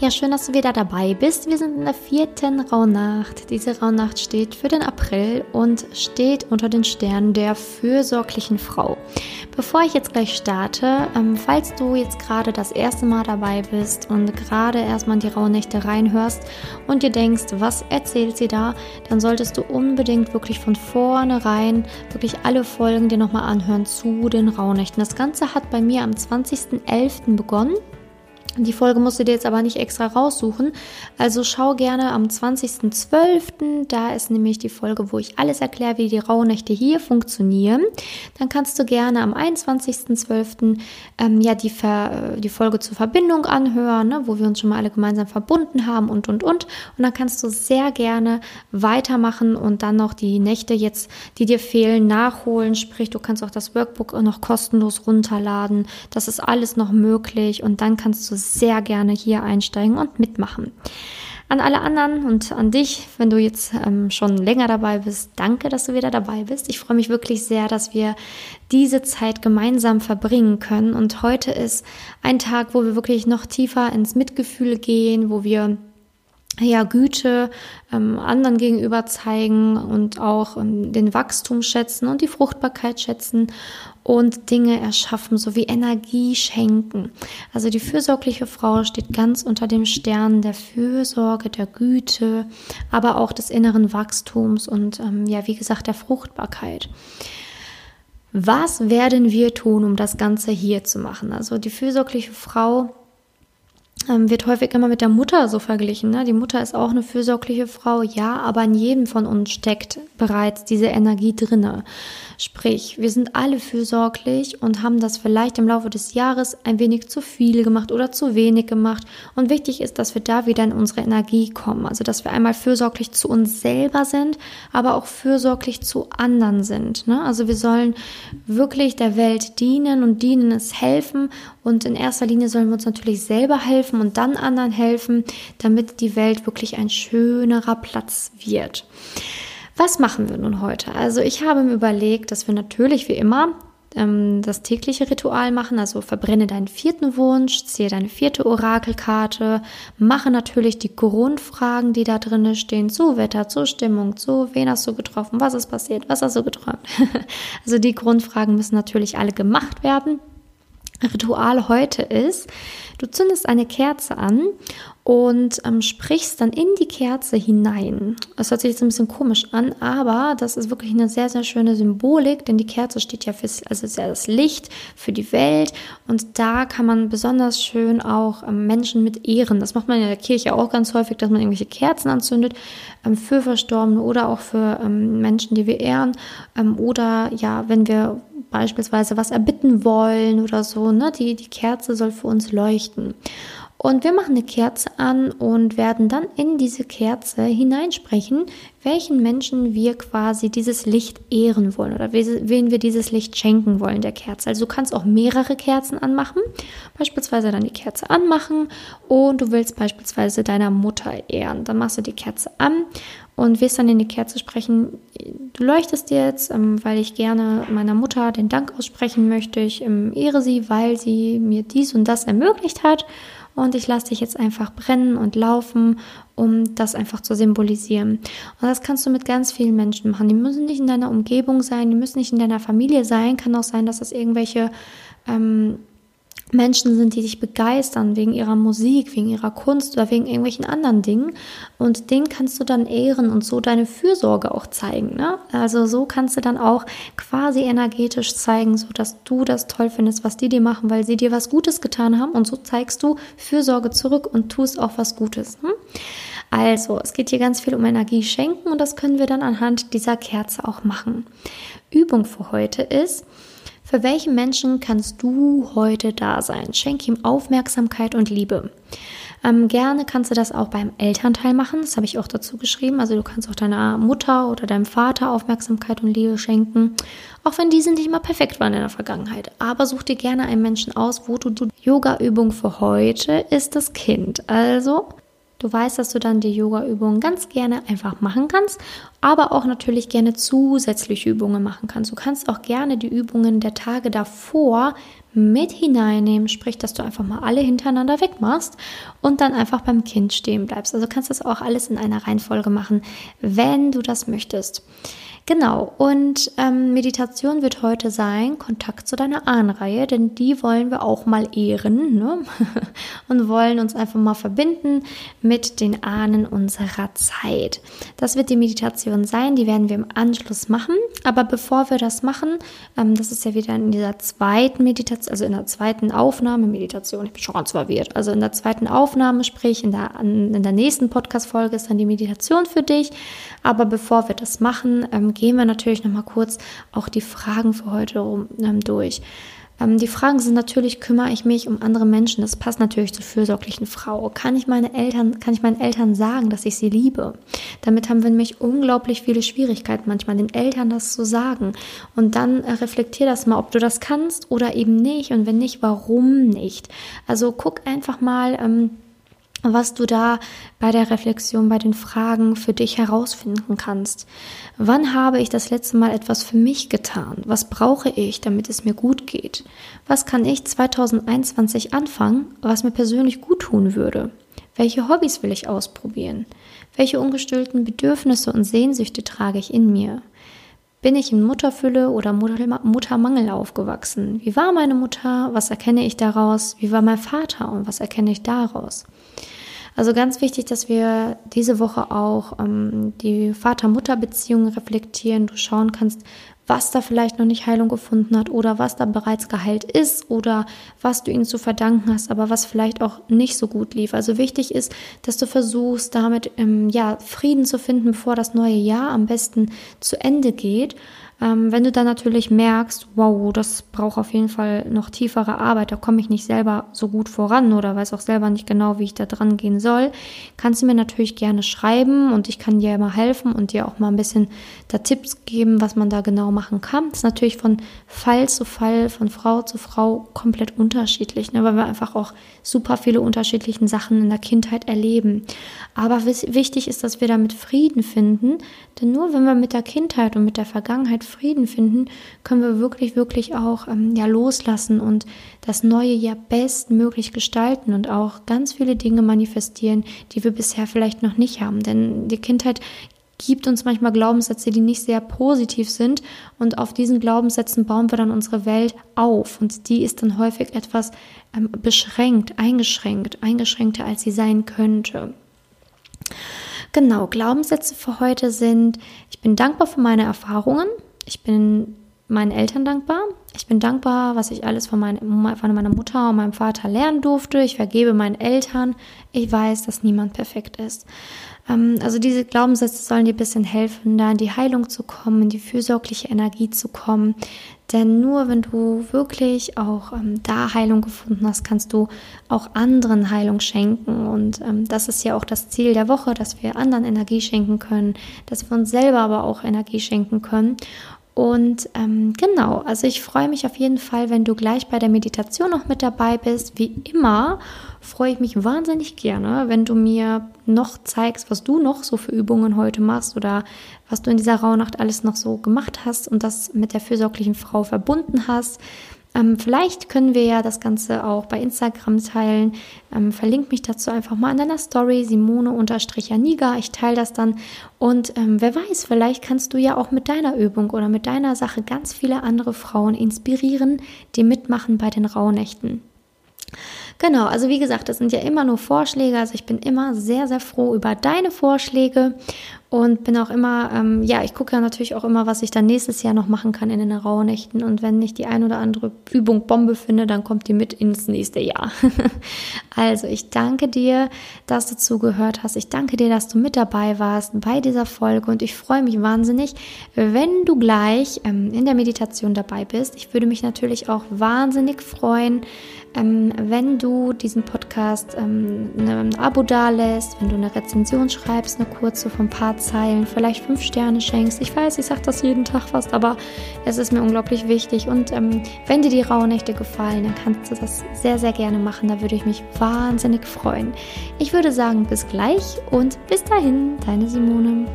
Ja, schön, dass du wieder dabei bist. Wir sind in der vierten Rauhnacht. Diese Rauhnacht steht für den April und steht unter den Sternen der fürsorglichen Frau. Bevor ich jetzt gleich starte, ähm, falls du jetzt gerade das erste Mal dabei bist und gerade erstmal in die Rauhnächte reinhörst und dir denkst, was erzählt sie da, dann solltest du unbedingt wirklich von vornherein wirklich alle Folgen dir nochmal anhören zu den Rauhnächten. Das Ganze hat bei mir am 20.11. begonnen. Die Folge musst du dir jetzt aber nicht extra raussuchen. Also schau gerne am 20.12. Da ist nämlich die Folge, wo ich alles erkläre, wie die Rauhnächte hier funktionieren. Dann kannst du gerne am 21.12. Ähm, ja die, Ver die Folge zur Verbindung anhören, ne, wo wir uns schon mal alle gemeinsam verbunden haben und und und. Und dann kannst du sehr gerne weitermachen und dann noch die Nächte jetzt, die dir fehlen, nachholen. Sprich, du kannst auch das Workbook noch kostenlos runterladen. Das ist alles noch möglich und dann kannst du sehr gerne hier einsteigen und mitmachen. An alle anderen und an dich, wenn du jetzt ähm, schon länger dabei bist, danke, dass du wieder dabei bist. Ich freue mich wirklich sehr, dass wir diese Zeit gemeinsam verbringen können. Und heute ist ein Tag, wo wir wirklich noch tiefer ins Mitgefühl gehen, wo wir ja, Güte ähm, anderen gegenüber zeigen und auch ähm, den Wachstum schätzen und die Fruchtbarkeit schätzen und Dinge erschaffen, sowie Energie schenken. Also die fürsorgliche Frau steht ganz unter dem Stern der Fürsorge, der Güte, aber auch des inneren Wachstums und ähm, ja, wie gesagt, der Fruchtbarkeit. Was werden wir tun, um das Ganze hier zu machen? Also die fürsorgliche Frau ähm, wird häufig immer mit der Mutter so verglichen. Ne? Die Mutter ist auch eine fürsorgliche Frau, ja, aber in jedem von uns steckt bereits diese Energie drinne. Sprich, wir sind alle fürsorglich und haben das vielleicht im Laufe des Jahres ein wenig zu viel gemacht oder zu wenig gemacht. Und wichtig ist, dass wir da wieder in unsere Energie kommen. Also, dass wir einmal fürsorglich zu uns selber sind, aber auch fürsorglich zu anderen sind. Ne? Also, wir sollen wirklich der Welt dienen und dienen es helfen. Und in erster Linie sollen wir uns natürlich selber helfen und dann anderen helfen, damit die Welt wirklich ein schönerer Platz wird. Was machen wir nun heute? Also ich habe mir überlegt, dass wir natürlich wie immer ähm, das tägliche Ritual machen, also verbrenne deinen vierten Wunsch, ziehe deine vierte Orakelkarte, mache natürlich die Grundfragen, die da drin stehen, zu Wetter, zu Stimmung, zu wen hast du getroffen, was ist passiert, was hast du geträumt. also die Grundfragen müssen natürlich alle gemacht werden. Ritual heute ist, du zündest eine Kerze an und ähm, sprichst dann in die Kerze hinein. Das hört sich jetzt ein bisschen komisch an, aber das ist wirklich eine sehr, sehr schöne Symbolik, denn die Kerze steht ja für also ist ja das Licht für die Welt und da kann man besonders schön auch ähm, Menschen mit ehren. Das macht man in der Kirche auch ganz häufig, dass man irgendwelche Kerzen anzündet ähm, für Verstorbene oder auch für ähm, Menschen, die wir ehren ähm, oder ja, wenn wir beispielsweise was erbitten wollen oder so, ne? Die, die Kerze soll für uns leuchten. Und wir machen eine Kerze an und werden dann in diese Kerze hineinsprechen, welchen Menschen wir quasi dieses Licht ehren wollen oder wen wir dieses Licht schenken wollen der Kerze. Also du kannst auch mehrere Kerzen anmachen, beispielsweise dann die Kerze anmachen und du willst beispielsweise deiner Mutter ehren. Dann machst du die Kerze an und wirst dann in die Kerze sprechen, du leuchtest jetzt, ähm, weil ich gerne meiner Mutter den Dank aussprechen möchte. Ich ähm, ehre sie, weil sie mir dies und das ermöglicht hat und ich lasse dich jetzt einfach brennen und laufen, um das einfach zu symbolisieren. Und das kannst du mit ganz vielen Menschen machen. Die müssen nicht in deiner Umgebung sein, die müssen nicht in deiner Familie sein. Kann auch sein, dass das irgendwelche ähm, Menschen sind, die dich begeistern wegen ihrer Musik, wegen ihrer Kunst oder wegen irgendwelchen anderen Dingen. Und den kannst du dann ehren und so deine Fürsorge auch zeigen. Ne? Also so kannst du dann auch quasi energetisch zeigen, so dass du das toll findest, was die dir machen, weil sie dir was Gutes getan haben. Und so zeigst du Fürsorge zurück und tust auch was Gutes. Hm? Also, es geht hier ganz viel um Energie schenken und das können wir dann anhand dieser Kerze auch machen. Übung für heute ist, für welchen Menschen kannst du heute da sein? Schenk ihm Aufmerksamkeit und Liebe. Ähm, gerne kannst du das auch beim Elternteil machen. Das habe ich auch dazu geschrieben. Also du kannst auch deiner Mutter oder deinem Vater Aufmerksamkeit und Liebe schenken. Auch wenn diese nicht immer perfekt waren in der Vergangenheit. Aber such dir gerne einen Menschen aus, wo du, du Yoga-Übung für heute ist das Kind. Also Du weißt, dass du dann die Yoga-Übungen ganz gerne einfach machen kannst, aber auch natürlich gerne zusätzliche Übungen machen kannst. Du kannst auch gerne die Übungen der Tage davor mit hineinnehmen, sprich, dass du einfach mal alle hintereinander wegmachst und dann einfach beim Kind stehen bleibst. Also kannst du das auch alles in einer Reihenfolge machen, wenn du das möchtest. Genau, und ähm, Meditation wird heute sein, Kontakt zu deiner Ahnenreihe, denn die wollen wir auch mal ehren ne? und wollen uns einfach mal verbinden mit den Ahnen unserer Zeit. Das wird die Meditation sein, die werden wir im Anschluss machen. Aber bevor wir das machen, ähm, das ist ja wieder in dieser zweiten Meditation, also in der zweiten Aufnahme, Meditation, ich bin schon ganz verwirrt, also in der zweiten Aufnahme, sprich in der, in der nächsten Podcast-Folge ist dann die Meditation für dich. Aber bevor wir das machen, ähm, gehen wir natürlich noch mal kurz auch die Fragen für heute ähm, durch. Ähm, die Fragen sind natürlich, kümmere ich mich um andere Menschen? Das passt natürlich zur fürsorglichen Frau. Kann ich meine Eltern, kann ich meinen Eltern sagen, dass ich sie liebe? Damit haben wir nämlich unglaublich viele Schwierigkeiten manchmal, den Eltern das zu sagen. Und dann äh, reflektier das mal, ob du das kannst oder eben nicht. Und wenn nicht, warum nicht? Also guck einfach mal, ähm, was du da bei der Reflexion, bei den Fragen für dich herausfinden kannst. Wann habe ich das letzte Mal etwas für mich getan? Was brauche ich, damit es mir gut geht? Was kann ich 2021 anfangen, was mir persönlich gut tun würde? Welche Hobbys will ich ausprobieren? Welche ungestillten Bedürfnisse und Sehnsüchte trage ich in mir? Bin ich in Mutterfülle oder Muttermangel aufgewachsen? Wie war meine Mutter? Was erkenne ich daraus? Wie war mein Vater und was erkenne ich daraus? Also ganz wichtig, dass wir diese Woche auch ähm, die Vater-Mutter-Beziehung reflektieren, du schauen kannst, was da vielleicht noch nicht Heilung gefunden hat oder was da bereits geheilt ist oder was du ihnen zu verdanken hast, aber was vielleicht auch nicht so gut lief. Also wichtig ist, dass du versuchst, damit ähm, ja, Frieden zu finden, bevor das neue Jahr am besten zu Ende geht. Ähm, wenn du dann natürlich merkst, wow, das braucht auf jeden Fall noch tiefere Arbeit, da komme ich nicht selber so gut voran oder weiß auch selber nicht genau, wie ich da dran gehen soll, kannst du mir natürlich gerne schreiben und ich kann dir immer helfen und dir auch mal ein bisschen da Tipps geben, was man da genau machen kann. Das ist natürlich von Fall zu Fall, von Frau zu Frau komplett unterschiedlich, ne, weil wir einfach auch super viele unterschiedliche Sachen in der Kindheit erleben. Aber wichtig ist, dass wir damit Frieden finden, denn nur wenn wir mit der Kindheit und mit der Vergangenheit Frieden finden, können wir wirklich, wirklich auch ähm, ja, loslassen und das neue Jahr bestmöglich gestalten und auch ganz viele Dinge manifestieren, die wir bisher vielleicht noch nicht haben. Denn die Kindheit gibt uns manchmal Glaubenssätze, die nicht sehr positiv sind und auf diesen Glaubenssätzen bauen wir dann unsere Welt auf und die ist dann häufig etwas ähm, beschränkt, eingeschränkt, eingeschränkter als sie sein könnte. Genau, Glaubenssätze für heute sind, ich bin dankbar für meine Erfahrungen, ich bin meinen Eltern dankbar. Ich bin dankbar, was ich alles von, mein, von, meiner Mutter und meinem Vater lernen durfte. Ich vergebe meinen Eltern. Ich weiß, dass niemand perfekt ist. Ähm, also diese Glaubenssätze sollen dir ein bisschen helfen, da in die Heilung zu kommen, in die fürsorgliche Energie zu kommen. Denn nur wenn du wirklich auch ähm, da Heilung gefunden hast, kannst du auch anderen Heilung schenken. Und ähm, das ist ja auch das Ziel der Woche, dass wir anderen Energie schenken können, dass wir uns selber aber auch Energie schenken können. Und ähm, genau, also ich freue mich auf jeden Fall, wenn du gleich bei der Meditation noch mit dabei bist. Wie immer freue ich mich wahnsinnig gerne, wenn du mir noch zeigst, was du noch so für Übungen heute machst oder was du in dieser Rauhnacht alles noch so gemacht hast und das mit der fürsorglichen Frau verbunden hast. Ähm, vielleicht können wir ja das Ganze auch bei Instagram teilen. Ähm, verlink mich dazu einfach mal in deiner Story, Simone-Aniga. Ich teile das dann. Und ähm, wer weiß, vielleicht kannst du ja auch mit deiner Übung oder mit deiner Sache ganz viele andere Frauen inspirieren, die mitmachen bei den Rauhnächten. Genau, also wie gesagt, das sind ja immer nur Vorschläge. Also ich bin immer sehr, sehr froh über deine Vorschläge und bin auch immer, ähm, ja, ich gucke ja natürlich auch immer, was ich dann nächstes Jahr noch machen kann in den Rauhnächten. Und wenn ich die ein oder andere Übung Bombe finde, dann kommt die mit ins nächste Jahr. also ich danke dir, dass du zugehört hast. Ich danke dir, dass du mit dabei warst bei dieser Folge. Und ich freue mich wahnsinnig, wenn du gleich ähm, in der Meditation dabei bist. Ich würde mich natürlich auch wahnsinnig freuen, ähm, wenn du diesen Podcast ähm, ein Abo da lässt, wenn du eine Rezension schreibst, eine kurze vom Part Zeilen vielleicht fünf Sterne schenkst. Ich weiß, ich sage das jeden Tag fast, aber es ist mir unglaublich wichtig. Und ähm, wenn dir die Rauhnächte gefallen, dann kannst du das sehr, sehr gerne machen. Da würde ich mich wahnsinnig freuen. Ich würde sagen, bis gleich und bis dahin, deine Simone.